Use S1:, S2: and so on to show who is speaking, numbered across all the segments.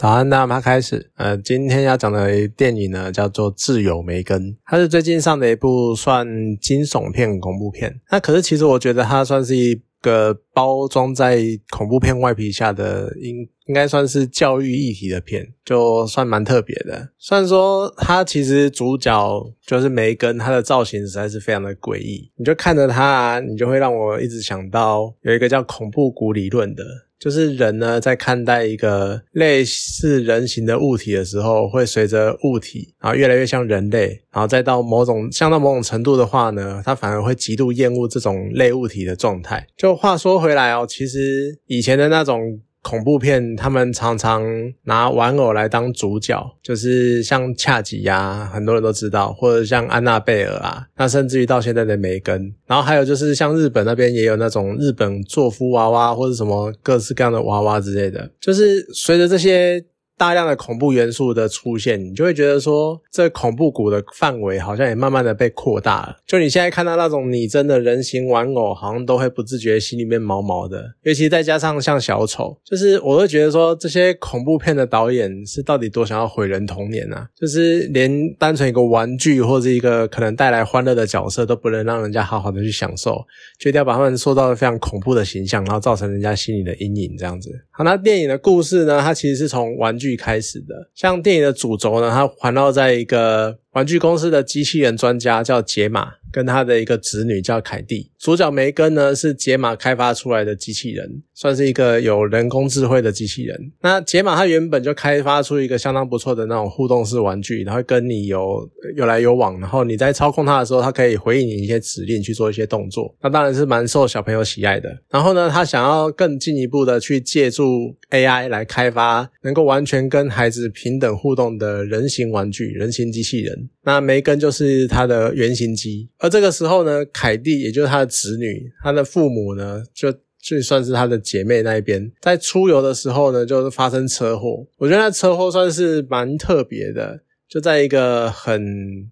S1: 早安，大家开始。呃，今天要讲的电影呢，叫做《挚友梅根》，它是最近上的一部算惊悚片、恐怖片。那可是其实我觉得它算是一个包装在恐怖片外皮下的，应应该算是教育议题的片，就算蛮特别的。虽然说它其实主角就是梅根，她的造型实在是非常的诡异，你就看着她，你就会让我一直想到有一个叫恐怖谷理论的。就是人呢，在看待一个类似人形的物体的时候，会随着物体，然后越来越像人类，然后再到某种像到某种程度的话呢，他反而会极度厌恶这种类物体的状态。就话说回来哦，其实以前的那种。恐怖片，他们常常拿玩偶来当主角，就是像恰吉呀，很多人都知道，或者像安娜贝尔啊，那甚至于到现在的梅根，然后还有就是像日本那边也有那种日本作夫娃娃或者什么各式各样的娃娃之类的，就是随着这些。大量的恐怖元素的出现，你就会觉得说，这恐怖谷的范围好像也慢慢的被扩大了。就你现在看到那种拟真的人形玩偶，好像都会不自觉心里面毛毛的。尤其再加上像小丑，就是我会觉得说，这些恐怖片的导演是到底多想要毁人童年啊？就是连单纯一个玩具或者一个可能带来欢乐的角色都不能让人家好好的去享受，决定要把他们塑造的非常恐怖的形象，然后造成人家心里的阴影这样子。好，那电影的故事呢？它其实是从玩具。开始的，像电影的主轴呢，它环绕在一个玩具公司的机器人专家叫杰玛。跟他的一个侄女叫凯蒂，主角梅根呢是杰玛开发出来的机器人，算是一个有人工智慧的机器人。那杰玛他原本就开发出一个相当不错的那种互动式玩具，然后跟你有有来有往，然后你在操控它的时候，它可以回应你一些指令去做一些动作。那当然是蛮受小朋友喜爱的。然后呢，他想要更进一步的去借助 AI 来开发能够完全跟孩子平等互动的人形玩具、人形机器人。那梅根就是他的原型机。而这个时候呢，凯蒂也就是他的侄女，他的父母呢，就就算是他的姐妹那一边，在出游的时候呢，就是发生车祸。我觉得那车祸算是蛮特别的。就在一个很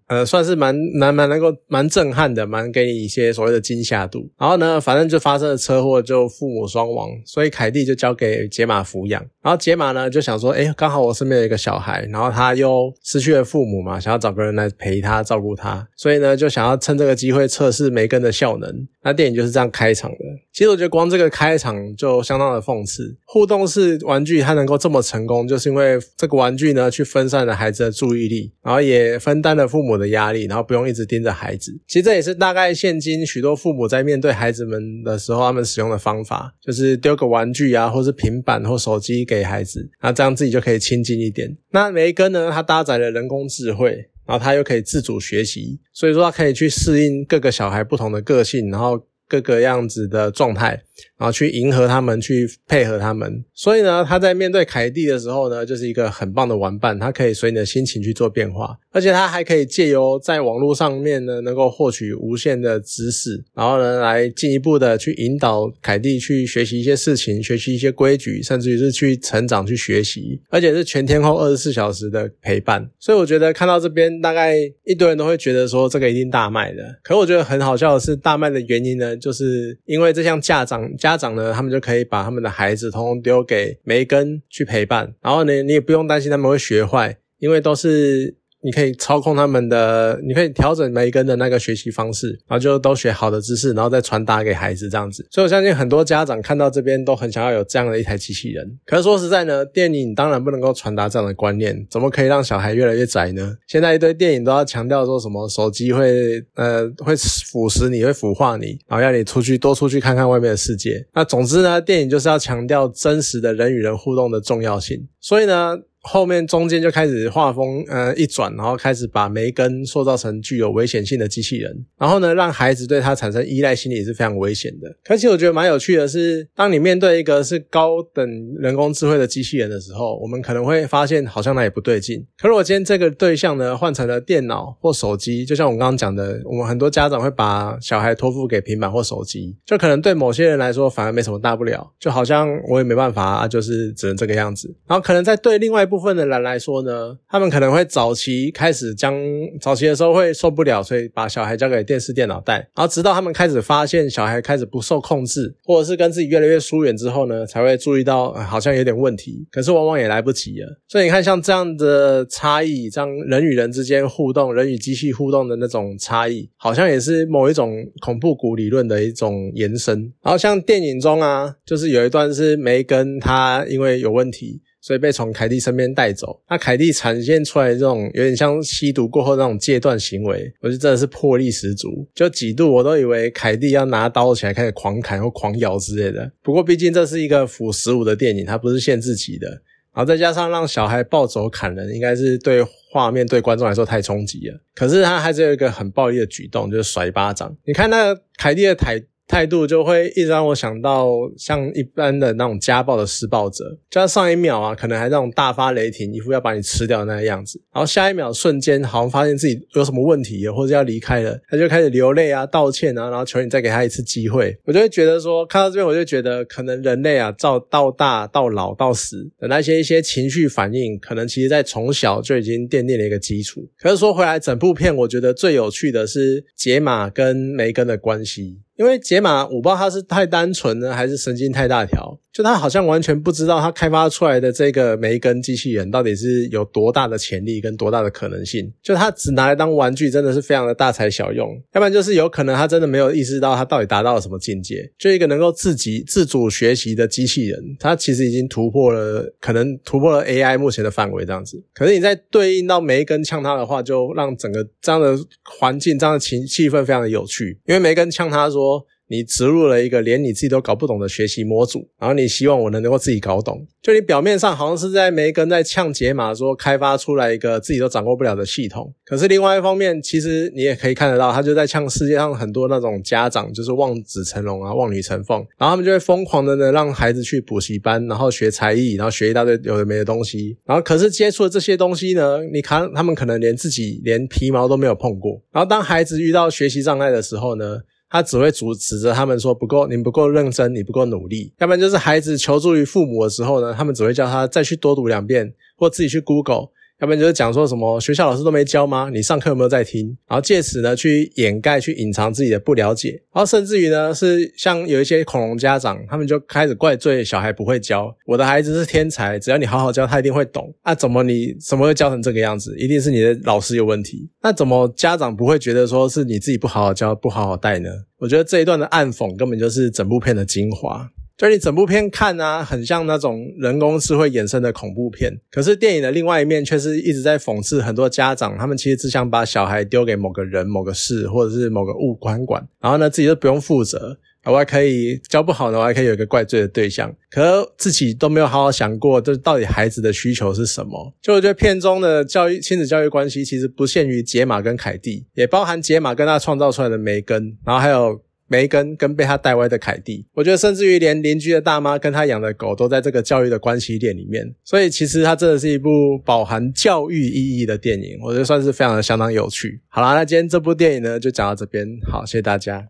S1: 呃，算是蛮蛮蛮能够蛮震撼的，蛮给你一些所谓的惊吓度。然后呢，反正就发生了车祸，就父母双亡，所以凯蒂就交给杰玛抚养。然后杰玛呢就想说，哎，刚好我身边有一个小孩，然后他又失去了父母嘛，想要找个人来陪他照顾他，所以呢就想要趁这个机会测试梅根的效能。那电影就是这样开场的。其实我觉得光这个开场就相当的讽刺。互动式玩具它能够这么成功，就是因为这个玩具呢去分散了孩子的注意。力，然后也分担了父母的压力，然后不用一直盯着孩子。其实这也是大概现今许多父母在面对孩子们的时候，他们使用的方法，就是丢个玩具啊，或是平板或手机给孩子，那这样自己就可以亲近一点。那梅根呢，它搭载了人工智慧，然后他又可以自主学习，所以说他可以去适应各个小孩不同的个性，然后各个样子的状态。然后去迎合他们，去配合他们。所以呢，他在面对凯蒂的时候呢，就是一个很棒的玩伴。他可以随你的心情去做变化，而且他还可以借由在网络上面呢，能够获取无限的知识，然后呢，来进一步的去引导凯蒂去学习一些事情，学习一些规矩，甚至于是去成长、去学习，而且是全天候二十四小时的陪伴。所以我觉得看到这边，大概一堆人都会觉得说这个一定大卖的。可我觉得很好笑的是，大卖的原因呢，就是因为这项家长。家长呢，他们就可以把他们的孩子通通丢给梅根去陪伴，然后呢，你也不用担心他们会学坏，因为都是。你可以操控他们的，你可以调整每一根的那个学习方式，然后就都学好的知识，然后再传达给孩子这样子。所以我相信很多家长看到这边都很想要有这样的一台机器人。可是说实在呢，电影当然不能够传达这样的观念，怎么可以让小孩越来越宅呢？现在一堆电影都要强调说什么手机会呃会腐蚀你，会腐化你，然后要你出去多出去看看外面的世界。那总之呢，电影就是要强调真实的人与人互动的重要性。所以呢。后面中间就开始画风，呃，一转，然后开始把梅根塑造成具有危险性的机器人，然后呢，让孩子对他产生依赖心理是非常危险的。而且我觉得蛮有趣的是，当你面对一个是高等人工智慧的机器人的时候，我们可能会发现好像那也不对劲。可是我今天这个对象呢，换成了电脑或手机，就像我刚刚讲的，我们很多家长会把小孩托付给平板或手机，就可能对某些人来说反而没什么大不了，就好像我也没办法啊，就是只能这个样子。然后可能在对另外。部分的人来说呢，他们可能会早期开始将早期的时候会受不了，所以把小孩交给电视、电脑带，然后直到他们开始发现小孩开始不受控制，或者是跟自己越来越疏远之后呢，才会注意到好像有点问题。可是往往也来不及了。所以你看，像这样的差异，这样人与人之间互动、人与机器互动的那种差异，好像也是某一种恐怖谷理论的一种延伸。然后像电影中啊，就是有一段是梅根他因为有问题。所以被从凯蒂身边带走，那凯蒂展现出来这种有点像吸毒过后那种戒断行为，我就真的是魄力十足。就几度我都以为凯蒂要拿刀起来开始狂砍或狂咬之类的。不过毕竟这是一个腐十五的电影，它不是限制级的。然后再加上让小孩暴走砍人，应该是对画面对观众来说太冲击了。可是他还是有一个很暴力的举动，就是甩巴掌。你看那凯蒂的台。态度就会一直让我想到像一般的那种家暴的施暴者，就像上一秒啊，可能还那种大发雷霆，一副要把你吃掉的那个样子，然后下一秒瞬间好像发现自己有什么问题，或者要离开了，他就开始流泪啊、道歉啊，然后求你再给他一次机会。我就会觉得说，看到这边我就觉得，可能人类啊，到到大到老到死的那些一些情绪反应，可能其实在从小就已经奠定了一个基础。可是说回来，整部片我觉得最有趣的是杰玛跟梅根的关系。因为解码，我不知道他是太单纯呢，还是神经太大条。就他好像完全不知道，他开发出来的这个梅根机器人到底是有多大的潜力跟多大的可能性。就他只拿来当玩具，真的是非常的大材小用。要不然就是有可能他真的没有意识到他到底达到了什么境界。就一个能够自己自主学习的机器人，他其实已经突破了，可能突破了 AI 目前的范围这样子。可是你在对应到梅根呛他的话，就让整个这样的环境、这样的情气氛非常的有趣。因为梅根呛他说。你植入了一个连你自己都搞不懂的学习模组，然后你希望我能能够自己搞懂。就你表面上好像是在梅根在呛解码，说开发出来一个自己都掌握不了的系统，可是另外一方面，其实你也可以看得到，他就在呛世界上很多那种家长，就是望子成龙啊，望女成凤，然后他们就会疯狂的呢让孩子去补习班，然后学才艺，然后学一大堆有的没的东西，然后可是接触的这些东西呢，你看他们可能连自己连皮毛都没有碰过，然后当孩子遇到学习障碍的时候呢？他只会阻指责他们说不够，你不够认真，你不够努力。要不然就是孩子求助于父母的时候呢，他们只会叫他再去多读两遍，或自己去 Google。要不然就是讲说什么学校老师都没教吗？你上课有没有在听？然后借此呢去掩盖、去隐藏自己的不了解。然后甚至于呢是像有一些恐龙家长，他们就开始怪罪小孩不会教。我的孩子是天才，只要你好好教，他一定会懂。那怎么你怎么会教成这个样子？一定是你的老师有问题。那怎么家长不会觉得说是你自己不好好教、不好好带呢？我觉得这一段的暗讽根本就是整部片的精华。就你整部片看啊，很像那种人工智慧衍生的恐怖片。可是电影的另外一面却是一直在讽刺很多家长，他们其实只想把小孩丢给某个人、某个事或者是某个物管管，然后呢自己都不用负责，我还可以教不好呢，我还可以有一个怪罪的对象。可自己都没有好好想过，这到底孩子的需求是什么？就我觉得片中的教育亲子教育关系其实不限于杰玛跟凯蒂，也包含杰玛跟他创造出来的梅根，然后还有。梅根跟被他带歪的凯蒂，我觉得甚至于连邻居的大妈跟他养的狗都在这个教育的关系链里面，所以其实它真的是一部饱含教育意义的电影，我觉得算是非常的相当有趣。好啦，那今天这部电影呢就讲到这边，好，谢谢大家。